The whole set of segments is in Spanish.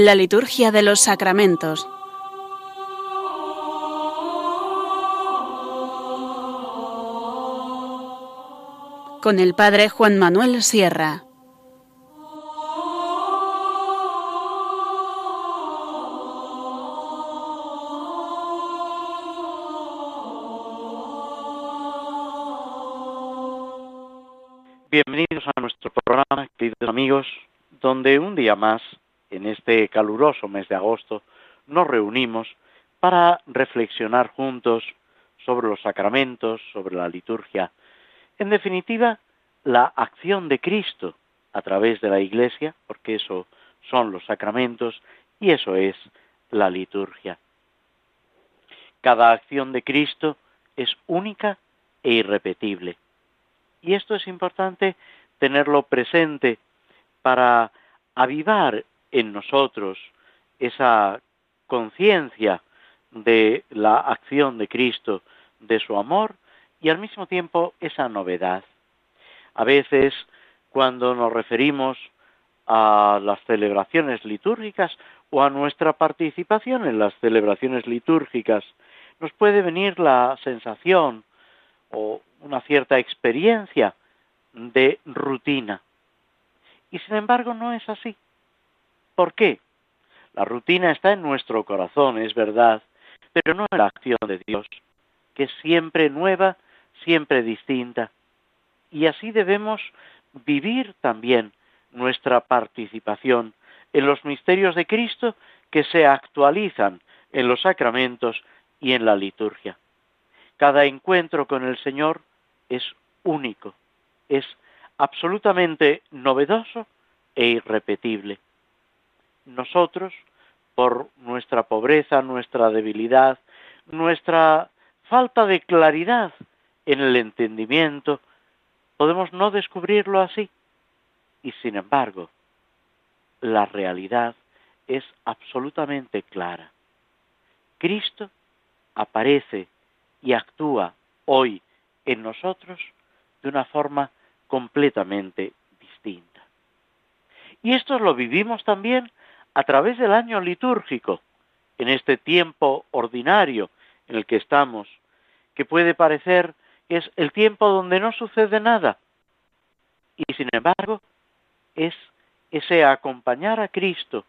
La liturgia de los sacramentos. Con el Padre Juan Manuel Sierra. Bienvenidos a nuestro programa, queridos amigos, donde un día más, este caluroso mes de agosto, nos reunimos para reflexionar juntos sobre los sacramentos, sobre la liturgia, en definitiva, la acción de Cristo a través de la Iglesia, porque eso son los sacramentos y eso es la liturgia. Cada acción de Cristo es única e irrepetible. Y esto es importante tenerlo presente para avivar en nosotros esa conciencia de la acción de Cristo, de su amor y al mismo tiempo esa novedad. A veces cuando nos referimos a las celebraciones litúrgicas o a nuestra participación en las celebraciones litúrgicas, nos puede venir la sensación o una cierta experiencia de rutina. Y sin embargo no es así. ¿Por qué? La rutina está en nuestro corazón, es verdad, pero no en la acción de Dios, que es siempre nueva, siempre distinta. Y así debemos vivir también nuestra participación en los misterios de Cristo que se actualizan en los sacramentos y en la liturgia. Cada encuentro con el Señor es único, es absolutamente novedoso e irrepetible. Nosotros, por nuestra pobreza, nuestra debilidad, nuestra falta de claridad en el entendimiento, podemos no descubrirlo así. Y sin embargo, la realidad es absolutamente clara. Cristo aparece y actúa hoy en nosotros de una forma completamente distinta. Y esto lo vivimos también a través del año litúrgico, en este tiempo ordinario en el que estamos, que puede parecer que es el tiempo donde no sucede nada. Y sin embargo, es ese acompañar a Cristo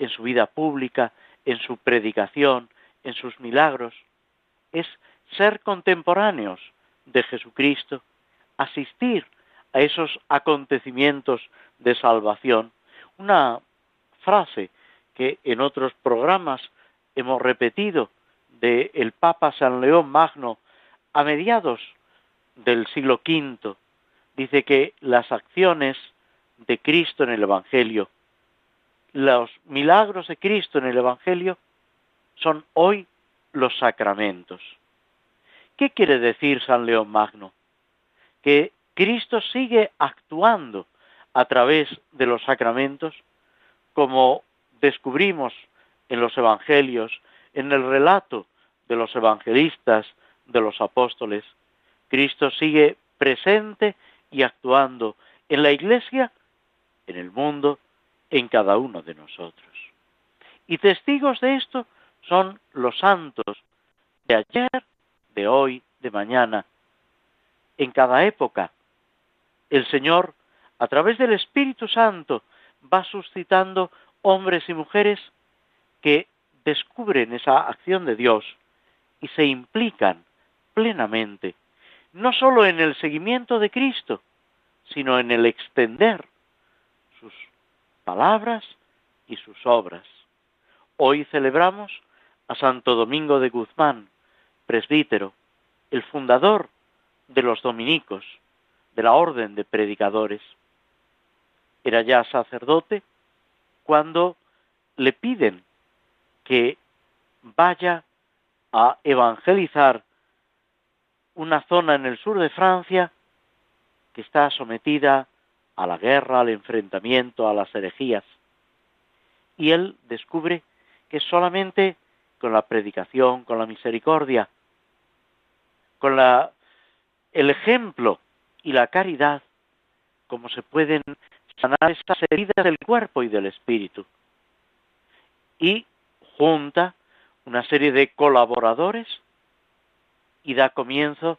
en su vida pública, en su predicación, en sus milagros, es ser contemporáneos de Jesucristo, asistir a esos acontecimientos de salvación. Una frase que en otros programas hemos repetido del el Papa San León Magno a mediados del siglo V, dice que las acciones de Cristo en el Evangelio, los milagros de Cristo en el Evangelio, son hoy los sacramentos. ¿Qué quiere decir San León Magno? Que Cristo sigue actuando a través de los sacramentos, como descubrimos en los evangelios, en el relato de los evangelistas, de los apóstoles. Cristo sigue presente y actuando en la iglesia, en el mundo, en cada uno de nosotros. Y testigos de esto son los santos de ayer, de hoy, de mañana, en cada época. El Señor, a través del Espíritu Santo, va suscitando hombres y mujeres que descubren esa acción de Dios y se implican plenamente, no sólo en el seguimiento de Cristo, sino en el extender sus palabras y sus obras. Hoy celebramos a Santo Domingo de Guzmán, presbítero, el fundador de los dominicos, de la orden de predicadores. Era ya sacerdote cuando le piden que vaya a evangelizar una zona en el sur de Francia que está sometida a la guerra, al enfrentamiento, a las herejías. Y él descubre que solamente con la predicación, con la misericordia, con la, el ejemplo y la caridad, como se pueden sanar esas heridas del cuerpo y del espíritu. y junta una serie de colaboradores y da comienzo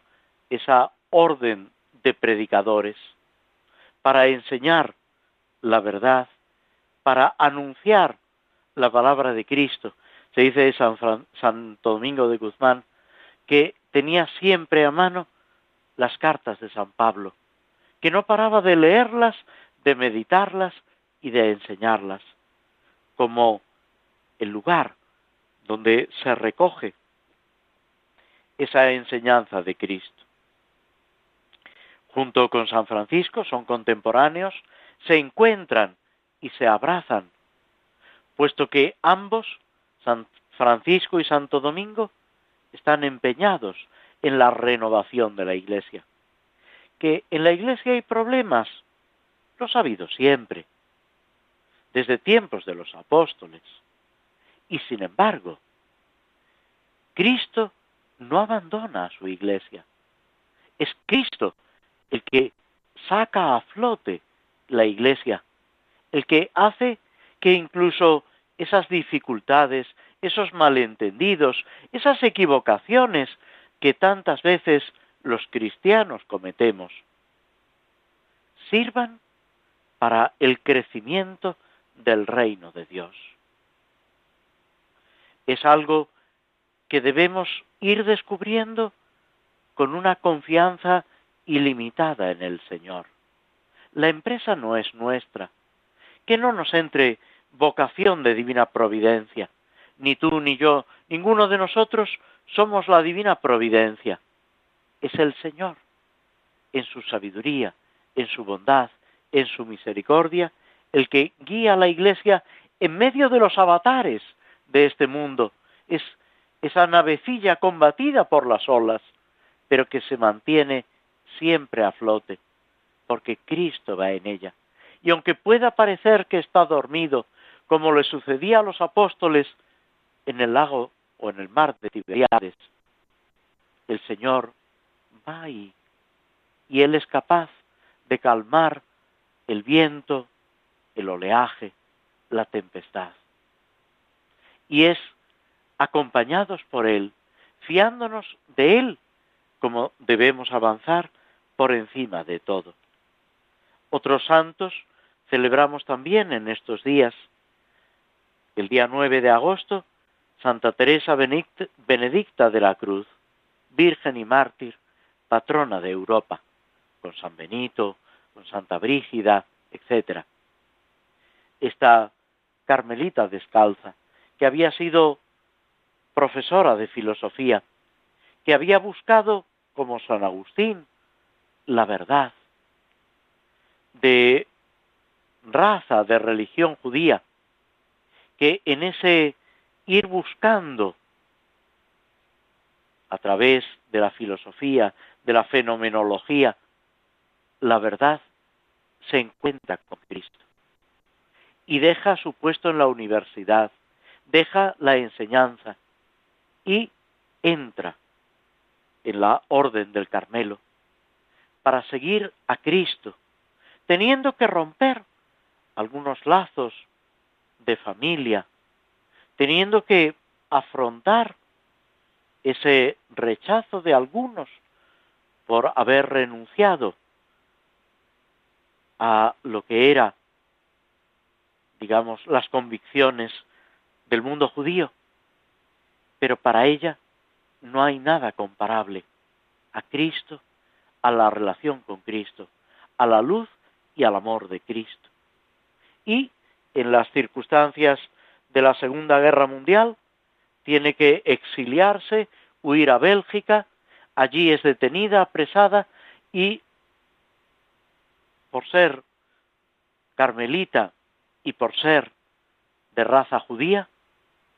esa orden de predicadores para enseñar la verdad, para anunciar la palabra de Cristo. Se dice de San Santo Domingo de Guzmán que tenía siempre a mano las cartas de San Pablo, que no paraba de leerlas, de meditarlas y de enseñarlas, como el lugar donde se recoge esa enseñanza de Cristo. Junto con San Francisco son contemporáneos, se encuentran y se abrazan, puesto que ambos, San Francisco y Santo Domingo, están empeñados en la renovación de la Iglesia. Que en la Iglesia hay problemas, los ha habido siempre, desde tiempos de los apóstoles. Y sin embargo, Cristo no abandona a su Iglesia. Es Cristo el que saca a flote la Iglesia, el que hace que incluso esas dificultades, esos malentendidos, esas equivocaciones que tantas veces los cristianos cometemos, sirvan para el crecimiento del reino de Dios. Es algo que debemos ir descubriendo con una confianza ilimitada en el Señor. La empresa no es nuestra. Que no nos entre vocación de divina providencia. Ni tú ni yo, ninguno de nosotros somos la divina providencia. Es el Señor, en su sabiduría, en su bondad, en su misericordia, el que guía a la Iglesia en medio de los avatares de este mundo. Es esa navecilla combatida por las olas, pero que se mantiene siempre a flote, porque Cristo va en ella. Y aunque pueda parecer que está dormido, como le sucedía a los apóstoles en el lago o en el mar de Tiberiades, el Señor va ahí y Él es capaz de calmar el viento, el oleaje, la tempestad. Y es acompañados por Él, fiándonos de Él, como debemos avanzar por encima de todo. Otros santos celebramos también en estos días. El día 9 de agosto, Santa Teresa Benedicta de la Cruz, Virgen y mártir, patrona de Europa, con San Benito, con Santa Brígida, etc. Esta carmelita descalza, que había sido profesora de filosofía, que había buscado, como San Agustín, la verdad de raza, de religión judía, que en ese ir buscando a través de la filosofía, de la fenomenología, la verdad, se encuentra con Cristo. Y deja su puesto en la universidad, deja la enseñanza y entra en la orden del Carmelo para seguir a Cristo, teniendo que romper algunos lazos de familia, teniendo que afrontar ese rechazo de algunos por haber renunciado a lo que era, digamos, las convicciones del mundo judío. Pero para ella no hay nada comparable a Cristo a la relación con Cristo, a la luz y al amor de Cristo. Y en las circunstancias de la Segunda Guerra Mundial, tiene que exiliarse, huir a Bélgica, allí es detenida, apresada y por ser carmelita y por ser de raza judía,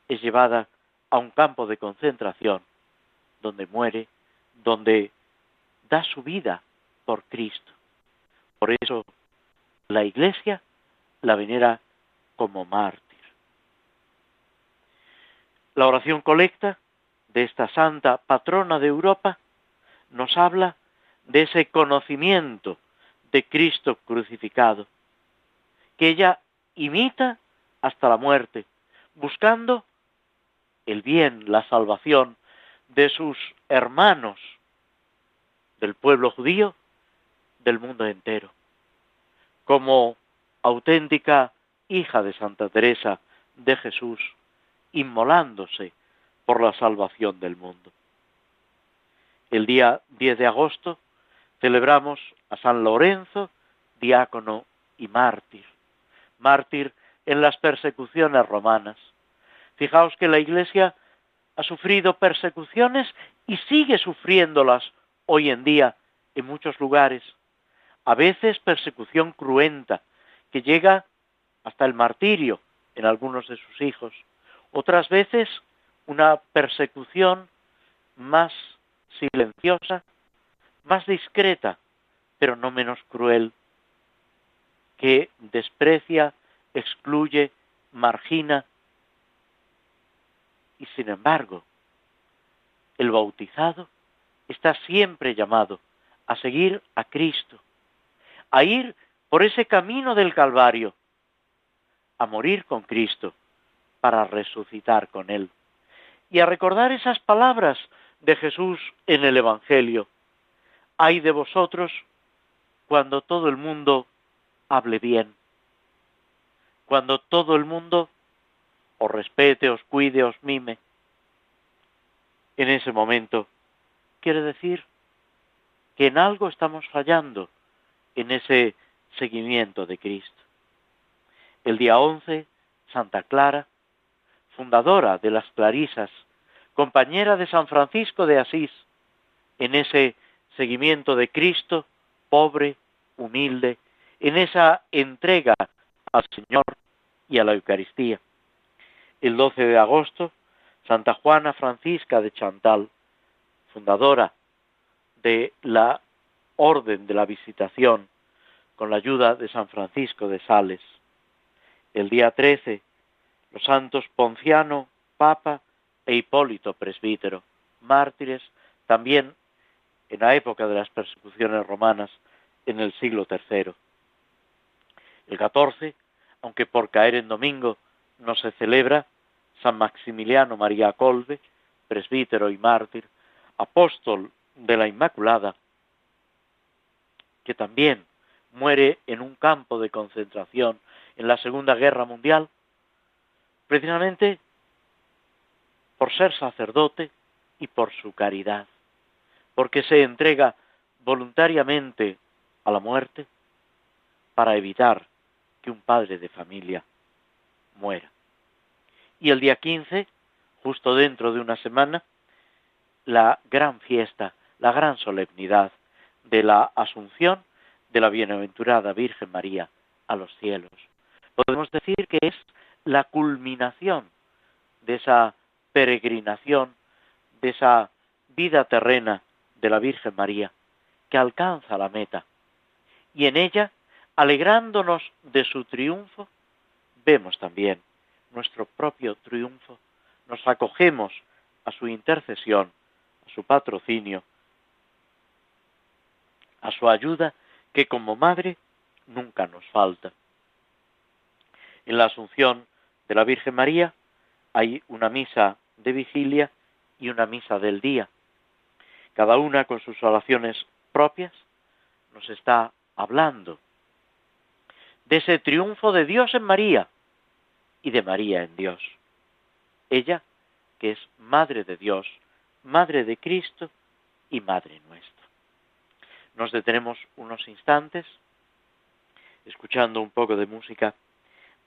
es llevada a un campo de concentración donde muere, donde da su vida por Cristo. Por eso la Iglesia la venera como mártir. La oración colecta de esta santa patrona de Europa nos habla de ese conocimiento de Cristo crucificado, que ella imita hasta la muerte, buscando el bien, la salvación de sus hermanos del pueblo judío, del mundo entero. Como auténtica hija de Santa Teresa de Jesús, inmolándose por la salvación del mundo. El día 10 de agosto celebramos a San Lorenzo, diácono y mártir, mártir en las persecuciones romanas. Fijaos que la Iglesia ha sufrido persecuciones y sigue sufriéndolas hoy en día en muchos lugares. A veces persecución cruenta, que llega hasta el martirio en algunos de sus hijos. Otras veces una persecución más silenciosa, más discreta, pero no menos cruel, que desprecia, excluye, margina. Y sin embargo, el bautizado está siempre llamado a seguir a Cristo, a ir por ese camino del Calvario, a morir con Cristo para resucitar con Él y a recordar esas palabras de Jesús en el Evangelio. Hay de vosotros cuando todo el mundo hable bien, cuando todo el mundo os respete, os cuide, os mime. En ese momento quiere decir que en algo estamos fallando en ese seguimiento de Cristo. El día 11, Santa Clara, fundadora de las Clarisas, compañera de San Francisco de Asís, en ese seguimiento de Cristo, pobre, humilde, en esa entrega al Señor y a la Eucaristía. El 12 de agosto, Santa Juana Francisca de Chantal, fundadora de la Orden de la Visitación, con la ayuda de San Francisco de Sales. El día 13, los santos Ponciano, Papa, e Hipólito, presbítero, mártires, también en la época de las persecuciones romanas en el siglo III. El 14, aunque por caer en domingo no se celebra, San Maximiliano María Colbe, presbítero y mártir, apóstol de la Inmaculada, que también muere en un campo de concentración en la Segunda Guerra Mundial, precisamente por ser sacerdote y por su caridad, porque se entrega voluntariamente a la muerte para evitar que un padre de familia muera. Y el día 15, justo dentro de una semana, la gran fiesta, la gran solemnidad de la Asunción de la Bienaventurada Virgen María a los cielos. Podemos decir que es la culminación de esa peregrinación, de esa vida terrena de la Virgen María, que alcanza la meta. Y en ella, alegrándonos de su triunfo, vemos también nuestro propio triunfo, nos acogemos a su intercesión, a su patrocinio, a su ayuda que como madre nunca nos falta. En la Asunción de la Virgen María hay una misa de vigilia y una misa del día. Cada una con sus oraciones propias nos está hablando de ese triunfo de Dios en María y de María en Dios. Ella, que es Madre de Dios, Madre de Cristo y Madre nuestra. Nos detenemos unos instantes escuchando un poco de música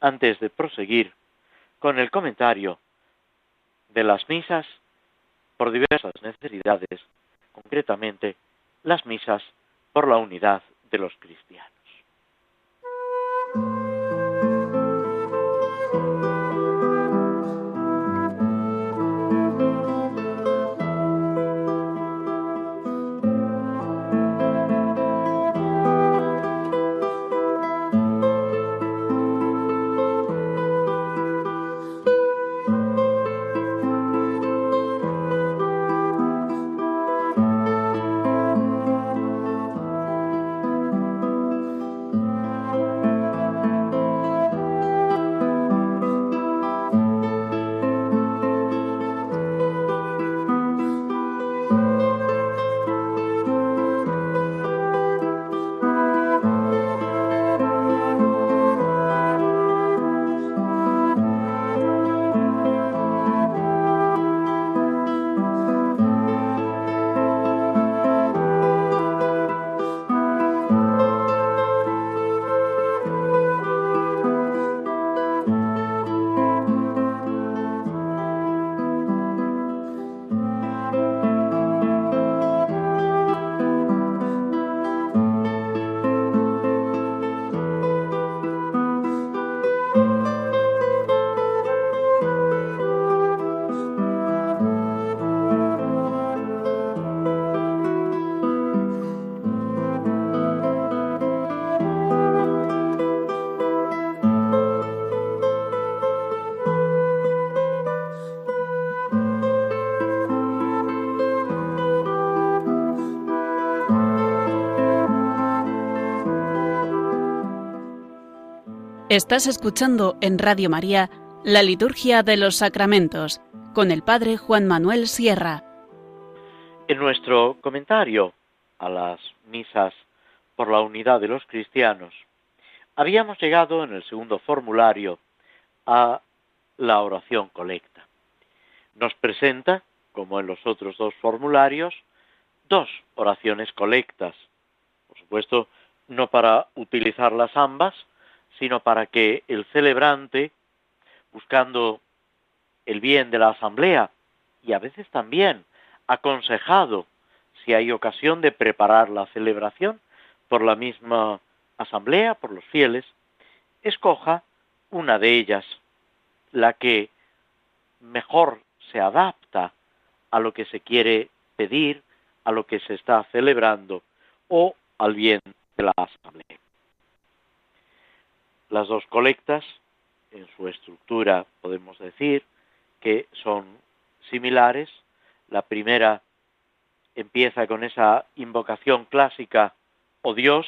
antes de proseguir con el comentario de las misas por diversas necesidades, concretamente las misas por la unidad de los cristianos. Estás escuchando en Radio María la Liturgia de los Sacramentos con el Padre Juan Manuel Sierra. En nuestro comentario a las misas por la unidad de los cristianos, habíamos llegado en el segundo formulario a la oración colecta. Nos presenta, como en los otros dos formularios, dos oraciones colectas. Por supuesto, no para utilizarlas ambas, sino para que el celebrante, buscando el bien de la asamblea y a veces también aconsejado si hay ocasión de preparar la celebración por la misma asamblea, por los fieles, escoja una de ellas, la que mejor se adapta a lo que se quiere pedir, a lo que se está celebrando o al bien de la asamblea. Las dos colectas, en su estructura podemos decir que son similares. La primera empieza con esa invocación clásica, oh Dios,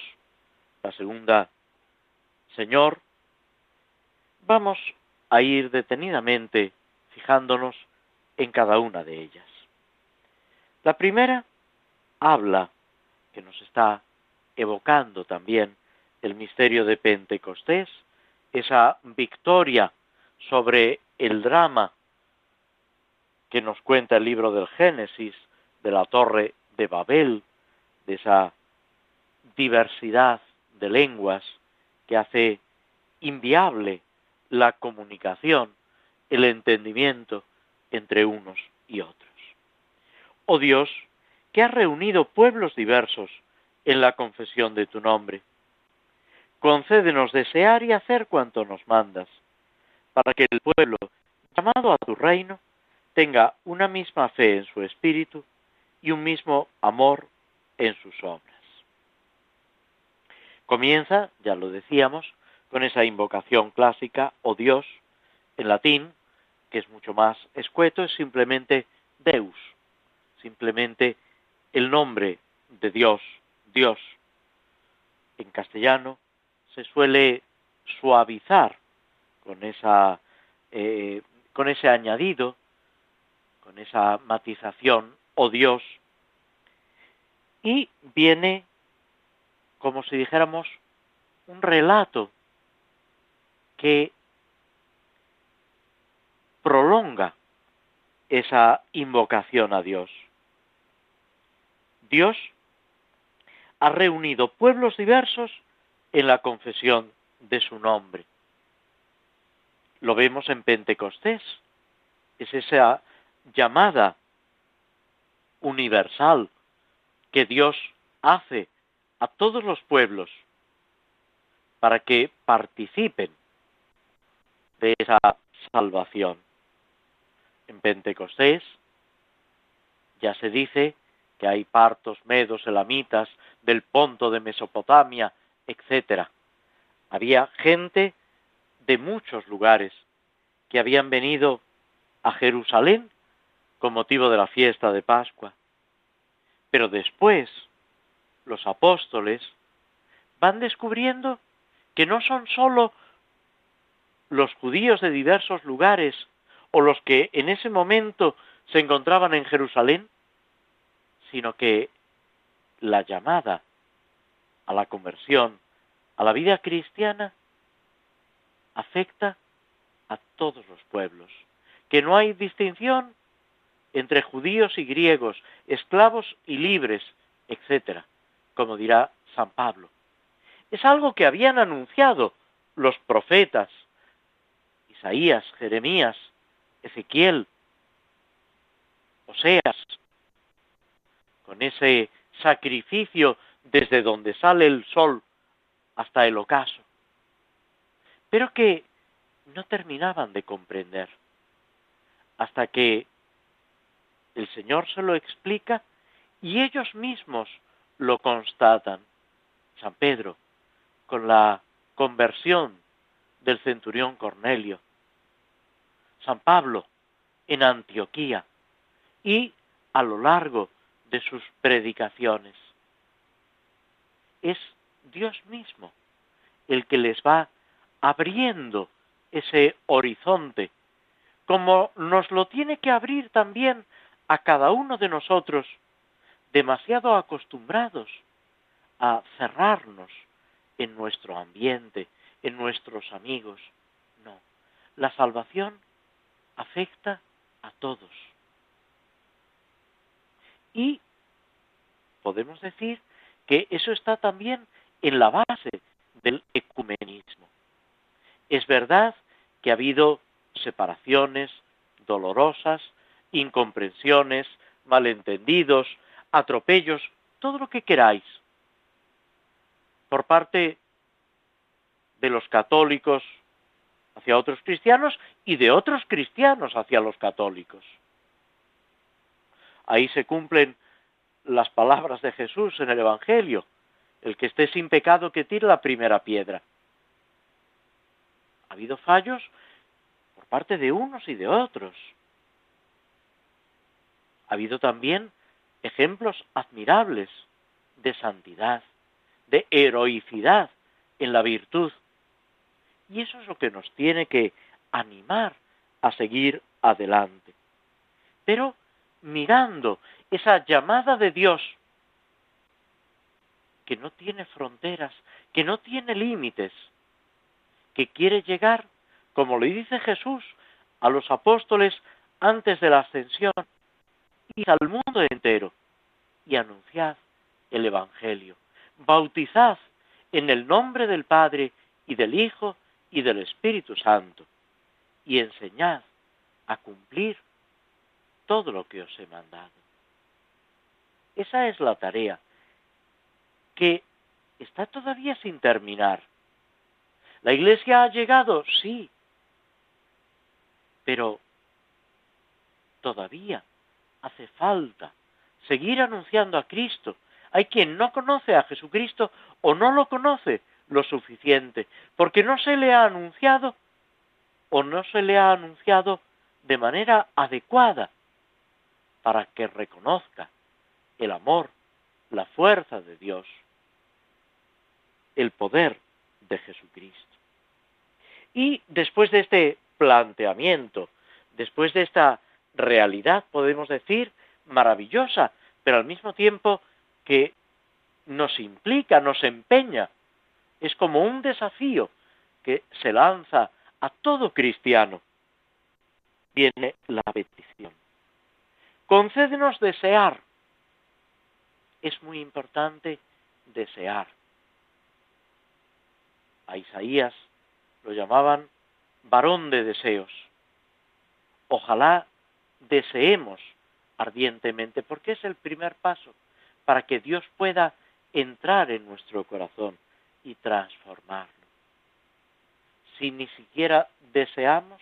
la segunda, Señor. Vamos a ir detenidamente fijándonos en cada una de ellas. La primera habla, que nos está evocando también el misterio de Pentecostés, esa victoria sobre el drama que nos cuenta el libro del Génesis, de la torre de Babel, de esa diversidad de lenguas que hace inviable la comunicación, el entendimiento entre unos y otros. Oh Dios, que has reunido pueblos diversos en la confesión de tu nombre, concédenos desear y hacer cuanto nos mandas, para que el pueblo, llamado a tu reino, tenga una misma fe en su espíritu y un mismo amor en sus obras. Comienza, ya lo decíamos, con esa invocación clásica, o Dios, en latín, que es mucho más escueto, es simplemente Deus, simplemente el nombre de Dios, Dios. En castellano se suele suavizar con esa eh, con ese añadido, con esa matización, o oh Dios, y viene como si dijéramos un relato que prolonga esa invocación a Dios. Dios ha reunido pueblos diversos en la confesión de su nombre. Lo vemos en Pentecostés. Es esa llamada universal que Dios hace a todos los pueblos para que participen de esa salvación. En Pentecostés ya se dice que hay partos, medos, elamitas, del Ponto de Mesopotamia, etcétera. Había gente de muchos lugares que habían venido a Jerusalén con motivo de la fiesta de Pascua. Pero después los apóstoles van descubriendo que no son sólo los judíos de diversos lugares o los que en ese momento se encontraban en Jerusalén, sino que la llamada a la conversión, a la vida cristiana, afecta a todos los pueblos, que no hay distinción entre judíos y griegos, esclavos y libres, etc., como dirá San Pablo. Es algo que habían anunciado los profetas, Isaías, Jeremías, Ezequiel, Oseas, con ese sacrificio desde donde sale el sol hasta el ocaso, pero que no terminaban de comprender, hasta que el Señor se lo explica y ellos mismos lo constatan. San Pedro, con la conversión del centurión Cornelio. San Pablo, en Antioquía y a lo largo de sus predicaciones es Dios mismo el que les va abriendo ese horizonte, como nos lo tiene que abrir también a cada uno de nosotros, demasiado acostumbrados a cerrarnos en nuestro ambiente, en nuestros amigos. No, la salvación afecta a todos. Y podemos decir que eso está también en la base del ecumenismo. Es verdad que ha habido separaciones dolorosas, incomprensiones, malentendidos, atropellos, todo lo que queráis, por parte de los católicos hacia otros cristianos y de otros cristianos hacia los católicos. Ahí se cumplen las palabras de Jesús en el Evangelio. El que esté sin pecado que tire la primera piedra. Ha habido fallos por parte de unos y de otros. Ha habido también ejemplos admirables de santidad, de heroicidad en la virtud. Y eso es lo que nos tiene que animar a seguir adelante. Pero mirando esa llamada de Dios que no tiene fronteras, que no tiene límites, que quiere llegar, como le dice Jesús a los apóstoles antes de la ascensión, y al mundo entero y anunciad el Evangelio. Bautizad en el nombre del Padre y del Hijo y del Espíritu Santo y enseñad a cumplir todo lo que os he mandado. Esa es la tarea que está todavía sin terminar. ¿La iglesia ha llegado? Sí, pero todavía hace falta seguir anunciando a Cristo. Hay quien no conoce a Jesucristo o no lo conoce lo suficiente, porque no se le ha anunciado o no se le ha anunciado de manera adecuada para que reconozca el amor, la fuerza de Dios, el poder de Jesucristo. Y después de este planteamiento, después de esta realidad, podemos decir, maravillosa, pero al mismo tiempo que nos implica, nos empeña, es como un desafío que se lanza a todo cristiano. Viene la petición. Concédenos desear. Es muy importante desear. A Isaías lo llamaban varón de deseos. Ojalá deseemos ardientemente, porque es el primer paso para que Dios pueda entrar en nuestro corazón y transformarlo. Si ni siquiera deseamos,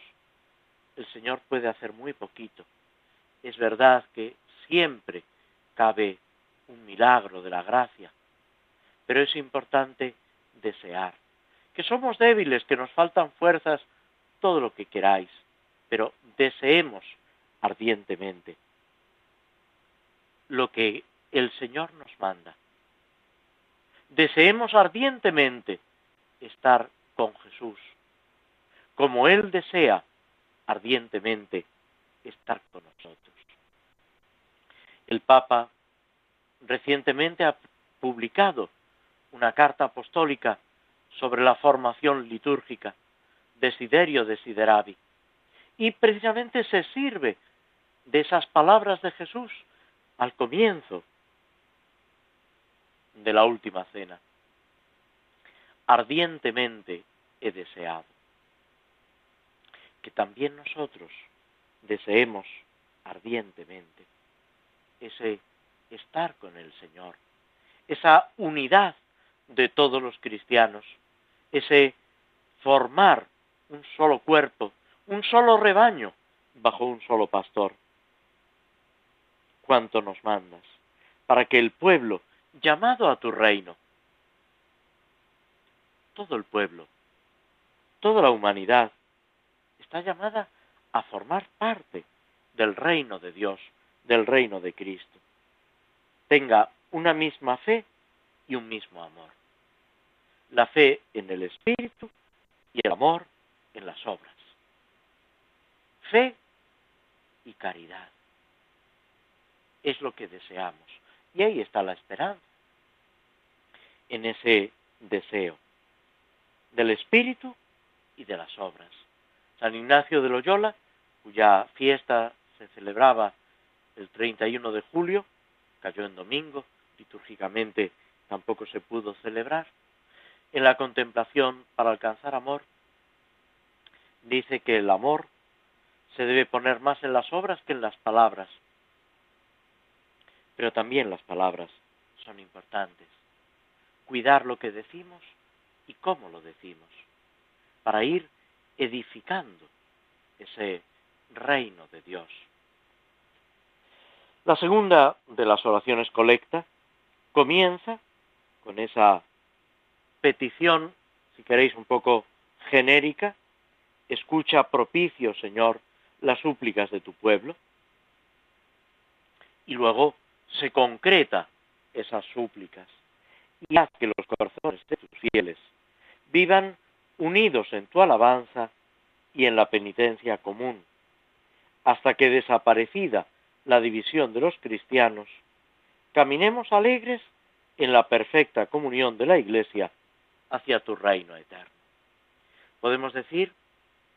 el Señor puede hacer muy poquito es verdad que siempre cabe un milagro de la gracia, pero es importante desear, que somos débiles, que nos faltan fuerzas, todo lo que queráis, pero deseemos ardientemente lo que el Señor nos manda. Deseemos ardientemente estar con Jesús, como Él desea ardientemente estar con nosotros. El Papa recientemente ha publicado una carta apostólica sobre la formación litúrgica, Desiderio Desideravi, y precisamente se sirve de esas palabras de Jesús al comienzo de la última cena. Ardientemente he deseado que también nosotros deseemos ardientemente ese estar con el Señor, esa unidad de todos los cristianos, ese formar un solo cuerpo, un solo rebaño bajo un solo pastor. Cuánto nos mandas para que el pueblo llamado a tu reino, todo el pueblo, toda la humanidad, está llamada a formar parte del reino de Dios, del reino de Cristo. Tenga una misma fe y un mismo amor. La fe en el Espíritu y el amor en las obras. Fe y caridad. Es lo que deseamos. Y ahí está la esperanza. En ese deseo del espíritu y de las obras. San Ignacio de Loyola, cuya fiesta se celebraba el 31 de julio, cayó en domingo, litúrgicamente tampoco se pudo celebrar. En la contemplación para alcanzar amor, dice que el amor se debe poner más en las obras que en las palabras. Pero también las palabras son importantes. Cuidar lo que decimos y cómo lo decimos, para ir edificando ese reino de Dios. La segunda de las oraciones colecta comienza con esa petición, si queréis, un poco genérica, escucha propicio, Señor, las súplicas de tu pueblo, y luego se concreta esas súplicas y haz que los corazones de tus fieles vivan unidos en tu alabanza y en la penitencia común, hasta que desaparecida la división de los cristianos, caminemos alegres en la perfecta comunión de la Iglesia hacia tu reino eterno. Podemos decir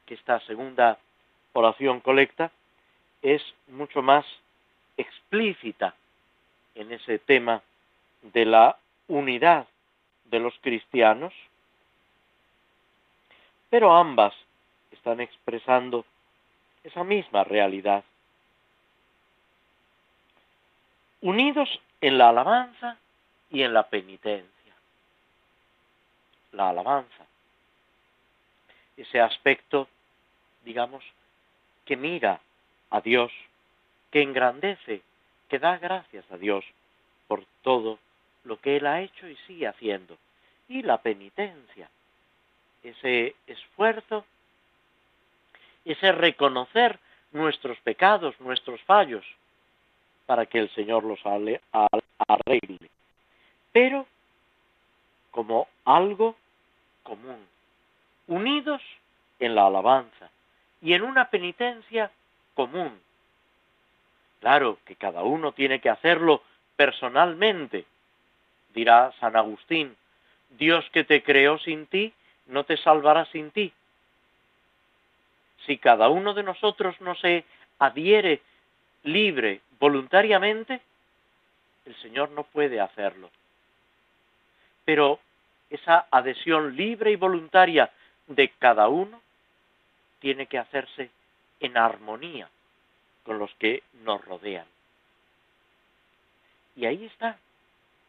que esta segunda oración colecta es mucho más explícita en ese tema de la unidad de los cristianos, pero ambas están expresando esa misma realidad. Unidos en la alabanza y en la penitencia. La alabanza, ese aspecto, digamos, que mira a Dios, que engrandece, que da gracias a Dios por todo lo que Él ha hecho y sigue haciendo. Y la penitencia, ese esfuerzo, ese reconocer nuestros pecados, nuestros fallos, para que el Señor los arregle. Pero como algo común, unidos en la alabanza, y en una penitencia común. Claro que cada uno tiene que hacerlo personalmente, dirá San Agustín. Dios que te creó sin ti, no te salvará sin ti. Si cada uno de nosotros no se adhiere libre, voluntariamente, el Señor no puede hacerlo. Pero esa adhesión libre y voluntaria de cada uno tiene que hacerse en armonía con los que nos rodean. Y ahí está,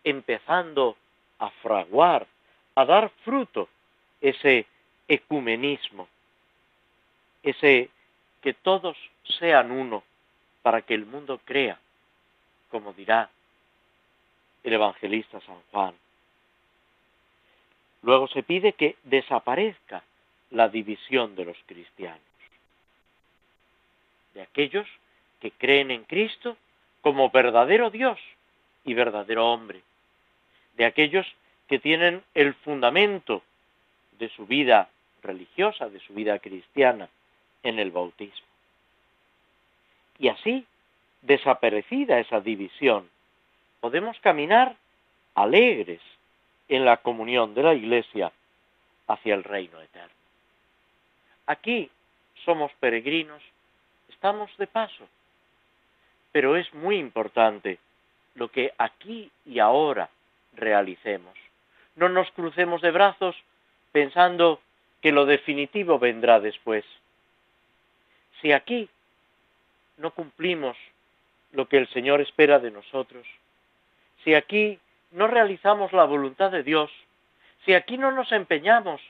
empezando a fraguar, a dar fruto ese ecumenismo, ese que todos sean uno para que el mundo crea, como dirá el evangelista San Juan. Luego se pide que desaparezca la división de los cristianos, de aquellos que creen en Cristo como verdadero Dios y verdadero hombre, de aquellos que tienen el fundamento de su vida religiosa, de su vida cristiana, en el bautismo. Y así, desaparecida esa división, podemos caminar alegres en la comunión de la Iglesia hacia el reino eterno. Aquí somos peregrinos, estamos de paso, pero es muy importante lo que aquí y ahora realicemos. No nos crucemos de brazos pensando que lo definitivo vendrá después. Si aquí no cumplimos lo que el Señor espera de nosotros, si aquí no realizamos la voluntad de Dios, si aquí no nos empeñamos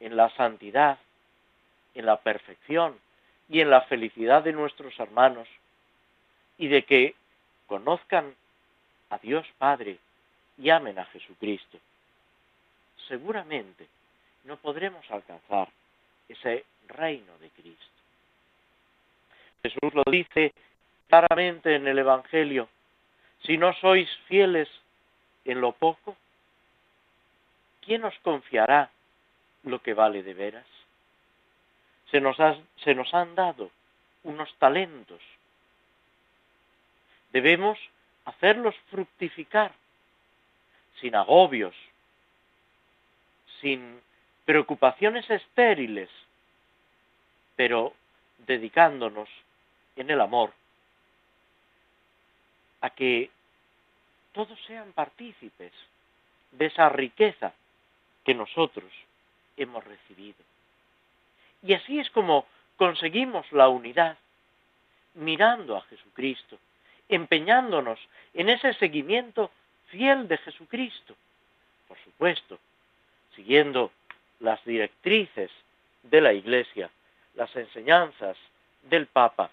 en la santidad, en la perfección y en la felicidad de nuestros hermanos y de que conozcan a Dios Padre y amen a Jesucristo. Seguramente no podremos alcanzar ese reino de Cristo. Jesús lo dice claramente en el Evangelio, si no sois fieles en lo poco, ¿quién os confiará lo que vale de veras? Se nos, han dado unos talentos. Debemos hacerlos fructificar sin agobios, sin preocupaciones estériles, pero dedicándonos en el amor a que todos sean partícipes de esa riqueza que nosotros hemos recibido. Y así es como conseguimos la unidad, mirando a Jesucristo, empeñándonos en ese seguimiento fiel de Jesucristo, por supuesto, siguiendo las directrices de la Iglesia, las enseñanzas del Papa,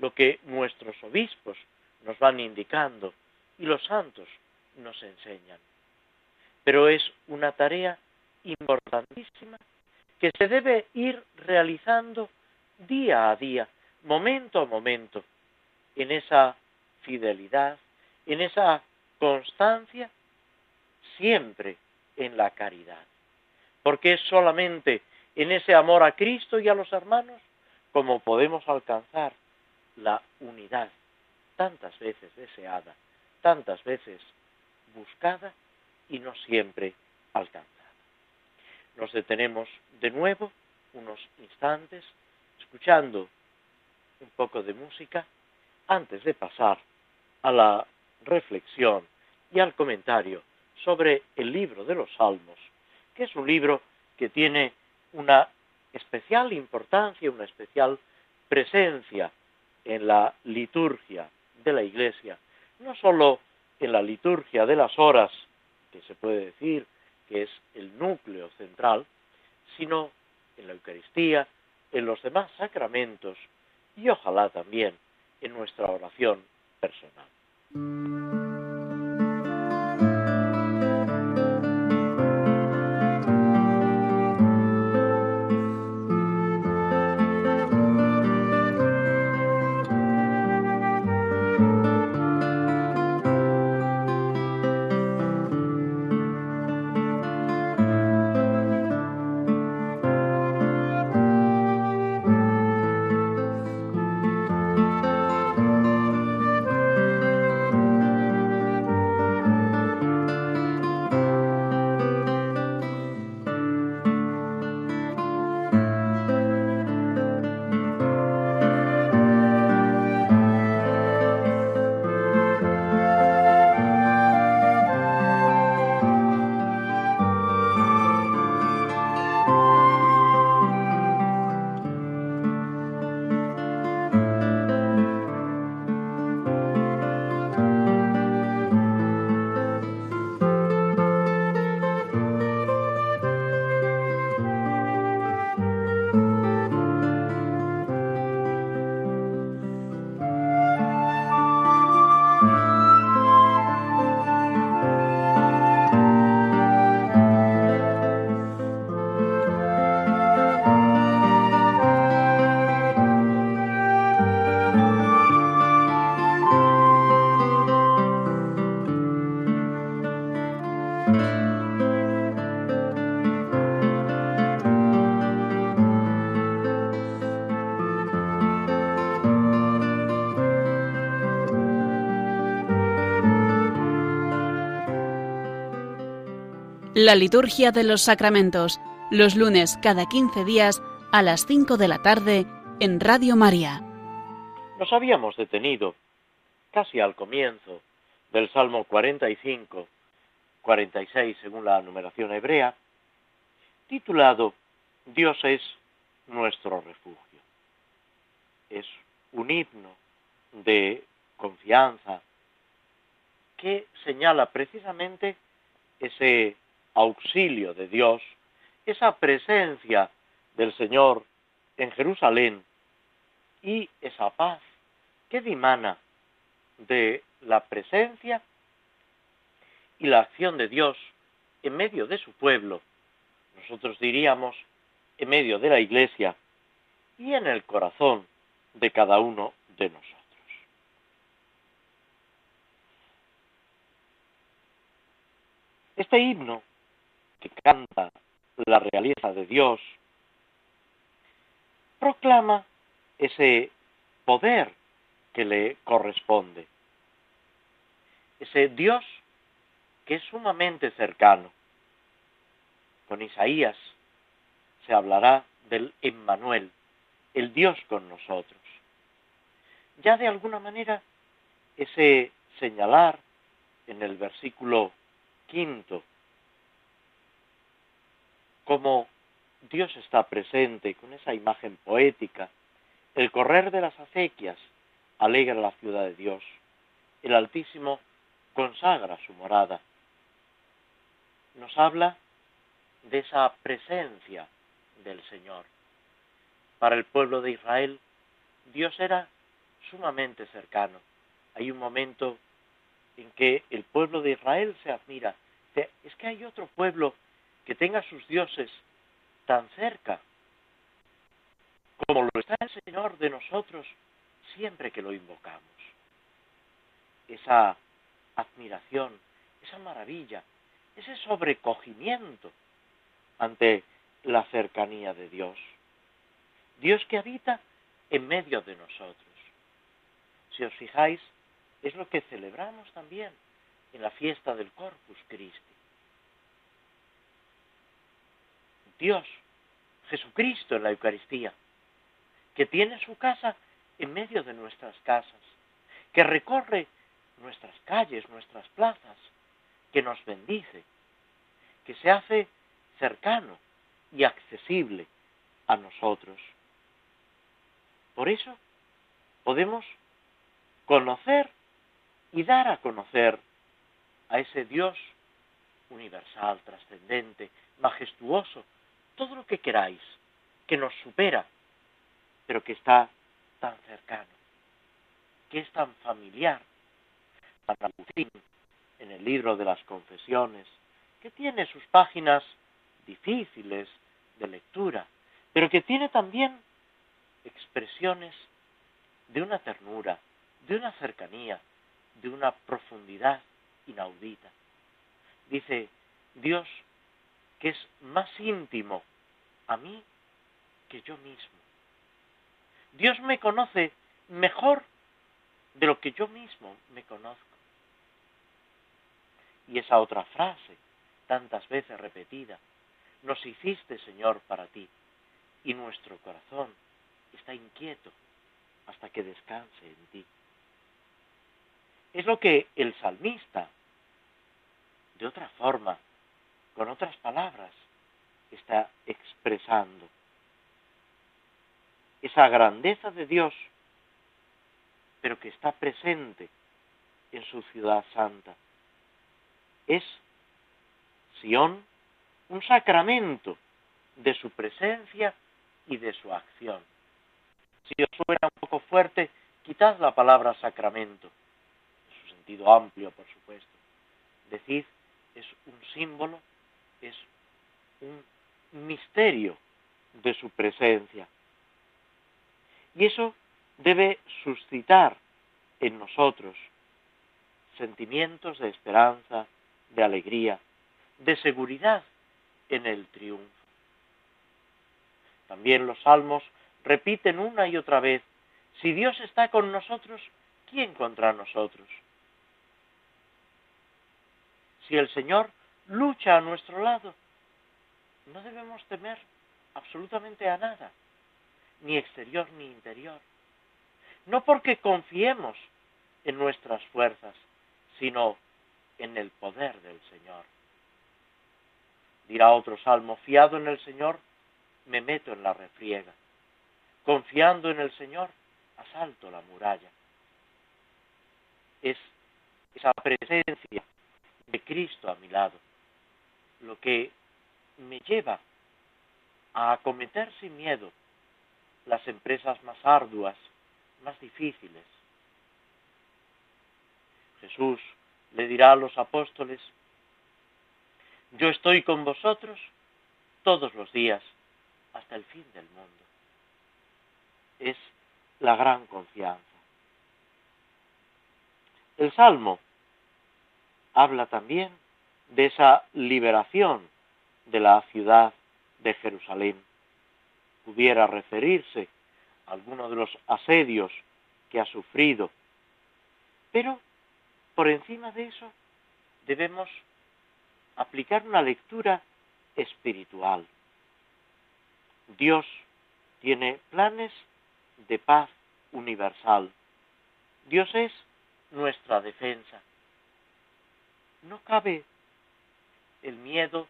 lo que nuestros obispos nos van indicando y los santos nos enseñan. Pero es una tarea importantísima que se debe ir realizando día a día, momento a momento, en esa fidelidad, en esa constancia, siempre en la caridad. Porque es solamente en ese amor a Cristo y a los hermanos como podemos alcanzar la unidad tantas veces deseada, tantas veces buscada y no siempre alcanzada. Nos detenemos de nuevo unos instantes escuchando un poco de música antes de pasar a la reflexión y al comentario sobre el libro de los Salmos, que es un libro que tiene una especial importancia, una especial presencia en la liturgia de la Iglesia, no sólo en la liturgia de las horas, que se puede decir que es el núcleo central, sino en la Eucaristía, en los demás sacramentos y ojalá también en nuestra oración personal. La liturgia de los sacramentos, los lunes cada 15 días a las 5 de la tarde en Radio María. Nos habíamos detenido casi al comienzo del Salmo 45, 46 según la numeración hebrea, titulado Dios es nuestro refugio. Es un himno de confianza que señala precisamente ese auxilio de Dios, esa presencia del Señor en Jerusalén y esa paz que dimana de la presencia y la acción de Dios en medio de su pueblo, nosotros diríamos en medio de la iglesia y en el corazón de cada uno de nosotros. Este himno que canta la realeza de Dios, proclama ese poder que le corresponde, ese Dios que es sumamente cercano. Con Isaías se hablará del Emmanuel, el Dios con nosotros. Ya de alguna manera ese señalar en el versículo quinto cómo Dios está presente con esa imagen poética. El correr de las acequias alegra la ciudad de Dios. El Altísimo consagra su morada. Nos habla de esa presencia del Señor. Para el pueblo de Israel, Dios era sumamente cercano. Hay un momento en que el pueblo de Israel se admira. Es que hay otro pueblo que tenga sus dioses tan cerca, como lo está el Señor de nosotros siempre que lo invocamos. Esa admiración, esa maravilla, ese sobrecogimiento ante la cercanía de Dios. Dios que habita en medio de nosotros. Si os fijáis, es lo que celebramos también en la fiesta del Corpus Christi. Dios, Jesucristo en la Eucaristía, que tiene su casa en medio de nuestras casas, que recorre nuestras calles, nuestras plazas, que nos bendice, que se hace cercano y accesible a nosotros. Por eso podemos conocer y dar a conocer a ese Dios universal, trascendente, majestuoso, todo lo que queráis, que nos supera, pero que está tan cercano, que es tan familiar. San Agustín, en el libro de las confesiones, que tiene sus páginas difíciles de lectura, pero que tiene también expresiones de una ternura, de una cercanía, de una profundidad inaudita. Dice, Dios que es más íntimo a mí que yo mismo. Dios me conoce mejor de lo que yo mismo me conozco. Y esa otra frase, tantas veces repetida, nos hiciste, Señor, para ti, y nuestro corazón está inquieto hasta que descanse en ti. Es lo que el salmista, de otra forma, con otras palabras, está expresando. Esa grandeza de Dios, pero que está presente en su ciudad santa. Es Sión un sacramento de su presencia y de su acción. Si os suena un poco fuerte, quitad la palabra sacramento, en su sentido amplio, por supuesto. Decid, es un símbolo, es un misterio de su presencia. Y eso debe suscitar en nosotros sentimientos de esperanza, de alegría, de seguridad en el triunfo. También los salmos repiten una y otra vez, si Dios está con nosotros, ¿quién contra nosotros? Si el Señor lucha a nuestro lado, no debemos temer absolutamente a nada, ni exterior ni interior. No porque confiemos en nuestras fuerzas, sino en el poder del Señor. Dirá otro salmo, fiado en el Señor, me meto en la refriega. Confiando en el Señor, asalto la muralla. Es esa presencia de Cristo a mi lado lo que me lleva a acometer sin miedo las empresas más arduas, más difíciles. Jesús le dirá a los apóstoles, yo estoy con vosotros todos los días hasta el fin del mundo. Es la gran confianza. El Salmo habla también de esa liberación de la ciudad de Jerusalén. Pudiera referirse a alguno de los asedios que ha sufrido. Pero, por encima de eso, debemos aplicar una lectura espiritual. Dios tiene planes de paz universal. Dios es nuestra defensa. No cabe el miedo,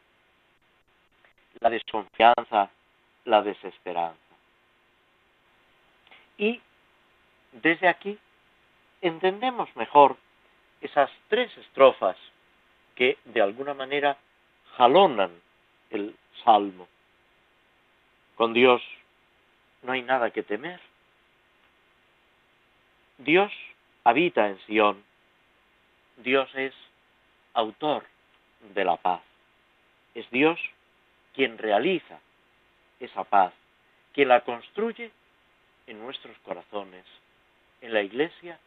la desconfianza, la desesperanza. Y desde aquí entendemos mejor esas tres estrofas que de alguna manera jalonan el salmo. Con Dios no hay nada que temer. Dios habita en Sión. Dios es autor de la paz. Es Dios quien realiza esa paz, quien la construye en nuestros corazones, en la Iglesia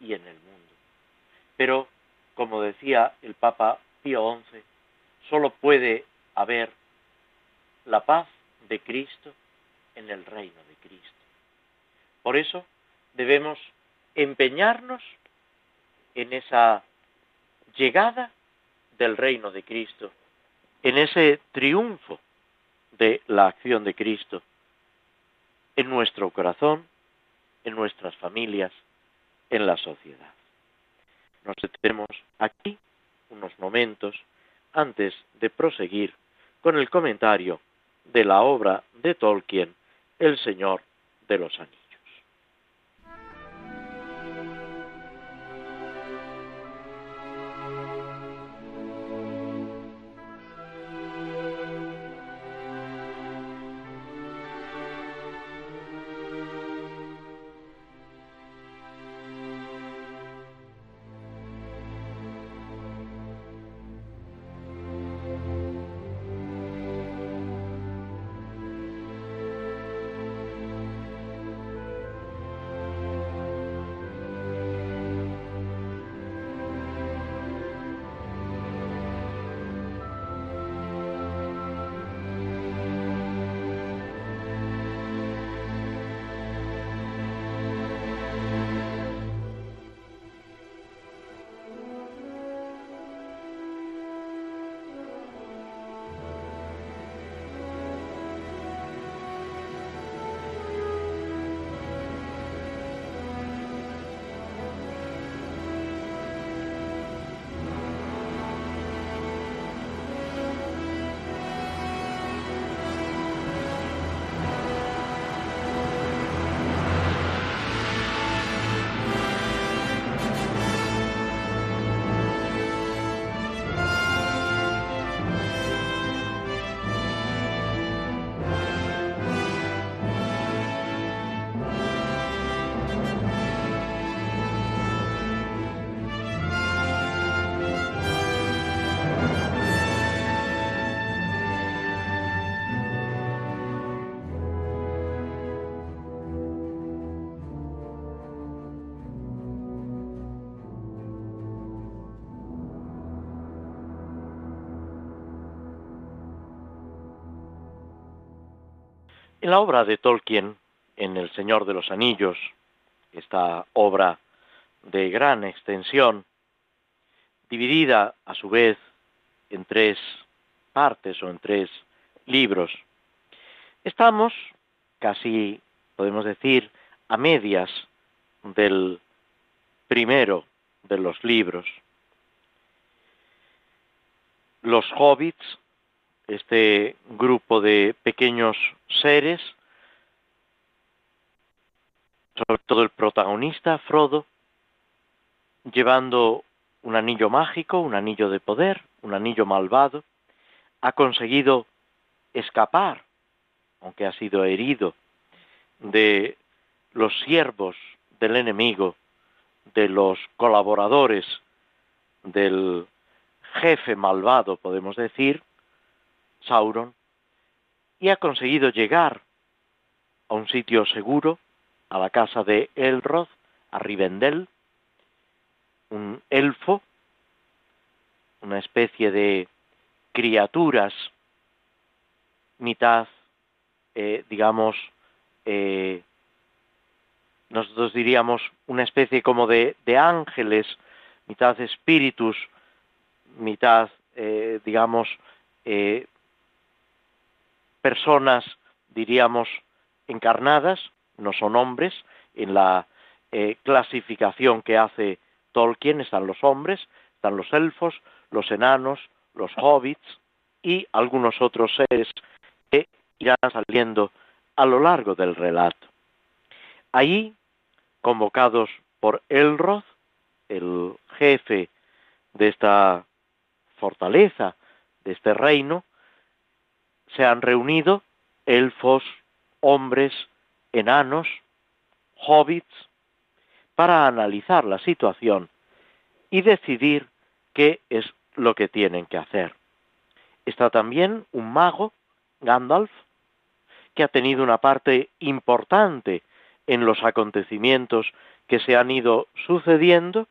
y en el mundo. Pero, como decía el Papa Pío XI, solo puede haber la paz de Cristo en el reino de Cristo. Por eso debemos empeñarnos en esa llegada del reino de Cristo, en ese triunfo de la acción de Cristo en nuestro corazón, en nuestras familias, en la sociedad. Nos detenemos aquí unos momentos antes de proseguir con el comentario de la obra de Tolkien, El Señor de los Anillos. En la obra de Tolkien, en El Señor de los Anillos, esta obra de gran extensión, dividida a su vez en tres partes o en tres libros, estamos casi, podemos decir, a medias del primero de los libros. Los hobbits este grupo de pequeños seres, sobre todo el protagonista, Frodo, llevando un anillo mágico, un anillo de poder, un anillo malvado, ha conseguido escapar, aunque ha sido herido, de los siervos del enemigo, de los colaboradores del jefe malvado, podemos decir, Sauron, y ha conseguido llegar a un sitio seguro, a la casa de Elrod, a Rivendell, un elfo, una especie de criaturas mitad, eh, digamos, nosotros diríamos una especie como de, de ángeles, mitad espíritus, mitad, digamos, personas, diríamos, encarnadas, no son hombres, en la clasificación que hace Tolkien están los hombres, están los elfos, los enanos, los hobbits y algunos otros seres que irán saliendo a lo largo del relato. Ahí, convocados por Elroth, el jefe de esta fortaleza, de este reino, se han reunido elfos, hombres, enanos, hobbits, para analizar la situación y decidir qué es lo que tienen que hacer. Está también un mago, Gandalf, que ha tenido una parte importante en los acontecimientos que se han ido sucediendo,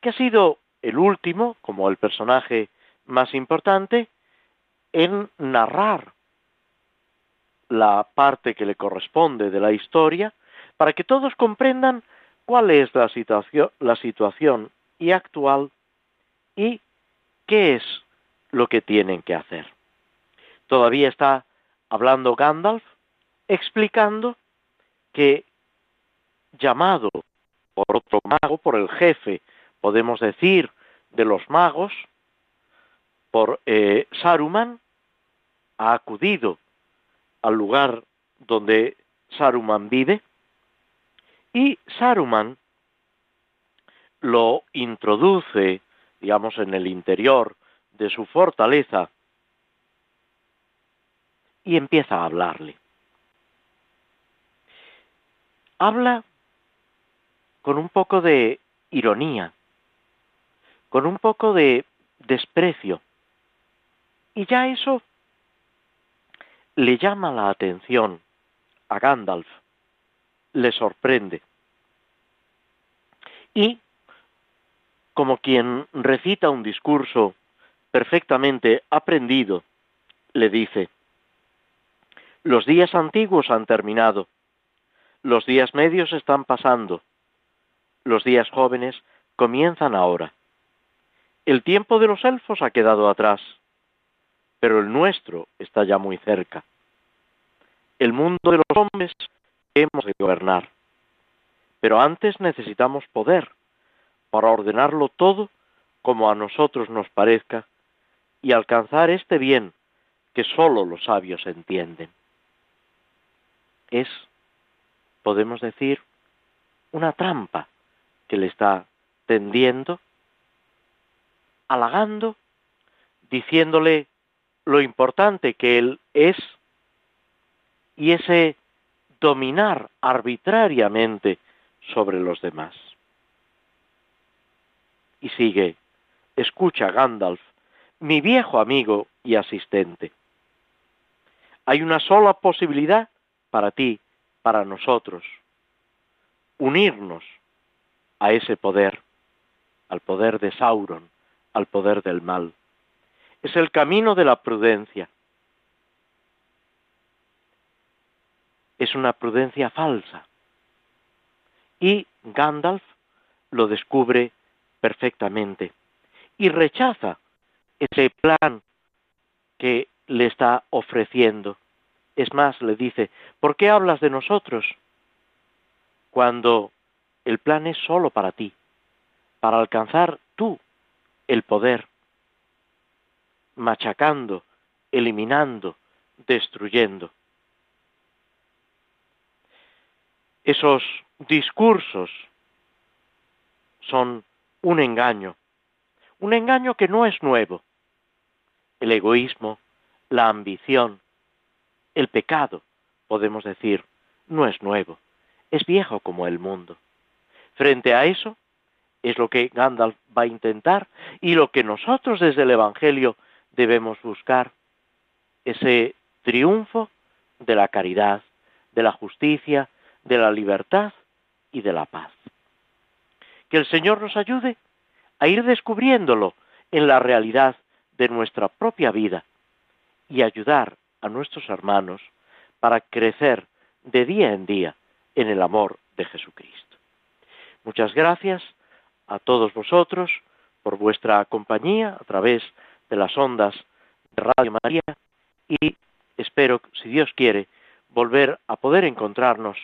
que ha sido el último, como el personaje más importante, en narrar la parte que le corresponde de la historia, para que todos comprendan cuál es la situación, la situación y actual y qué es lo que tienen que hacer. Todavía está hablando Gandalf explicando que llamado por otro mago, por el jefe, podemos decir, de los magos, por eh, Saruman, ha acudido al lugar donde Saruman vive, y Saruman lo introduce, digamos, en el interior de su fortaleza y empieza a hablarle. Habla con un poco de ironía, con un poco de desprecio, y ya eso le llama la atención a Gandalf, le sorprende. Y como quien recita un discurso perfectamente aprendido, le dice, los días antiguos han terminado, los días medios están pasando, los días jóvenes comienzan ahora. El tiempo de los elfos ha quedado atrás, pero el nuestro está ya muy cerca. El mundo de los hombres hemos de gobernar, pero antes necesitamos poder para ordenarlo todo como a nosotros nos parezca y alcanzar este bien que sólo los sabios entienden. Es, podemos decir, una trampa que le está tendiendo, halagando, diciéndole lo importante que él es y ese dominar arbitrariamente sobre los demás. Y sigue, escucha Gandalf, mi viejo amigo y asistente. Hay una sola posibilidad para ti, para nosotros, unirnos a ese poder, al poder de Sauron, al poder del mal. Es el camino de la prudencia. Es una prudencia falsa. Y Gandalf lo descubre perfectamente y rechaza ese plan que le está ofreciendo. Es más, le dice, ¿por qué hablas de nosotros cuando el plan es solo para ti, para alcanzar tú el poder, machacando, eliminando, destruyendo? Esos discursos son un engaño, un engaño que no es nuevo. El egoísmo, la ambición, el pecado, podemos decir, no es nuevo, es viejo como el mundo. Frente a eso, es lo que Gandalf va a intentar y lo que nosotros desde el Evangelio debemos buscar, ese triunfo de la caridad, de la justicia, de la libertad y de la paz. Que el Señor nos ayude a ir descubriéndolo en la realidad de nuestra propia vida y ayudar a nuestros hermanos para crecer de día en día en el amor de Jesucristo. Muchas gracias a todos vosotros por vuestra compañía a través de las ondas de Radio María y espero, si Dios quiere, volver a poder encontrarnos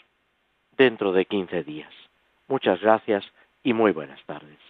dentro de 15 días. Muchas gracias y muy buenas tardes.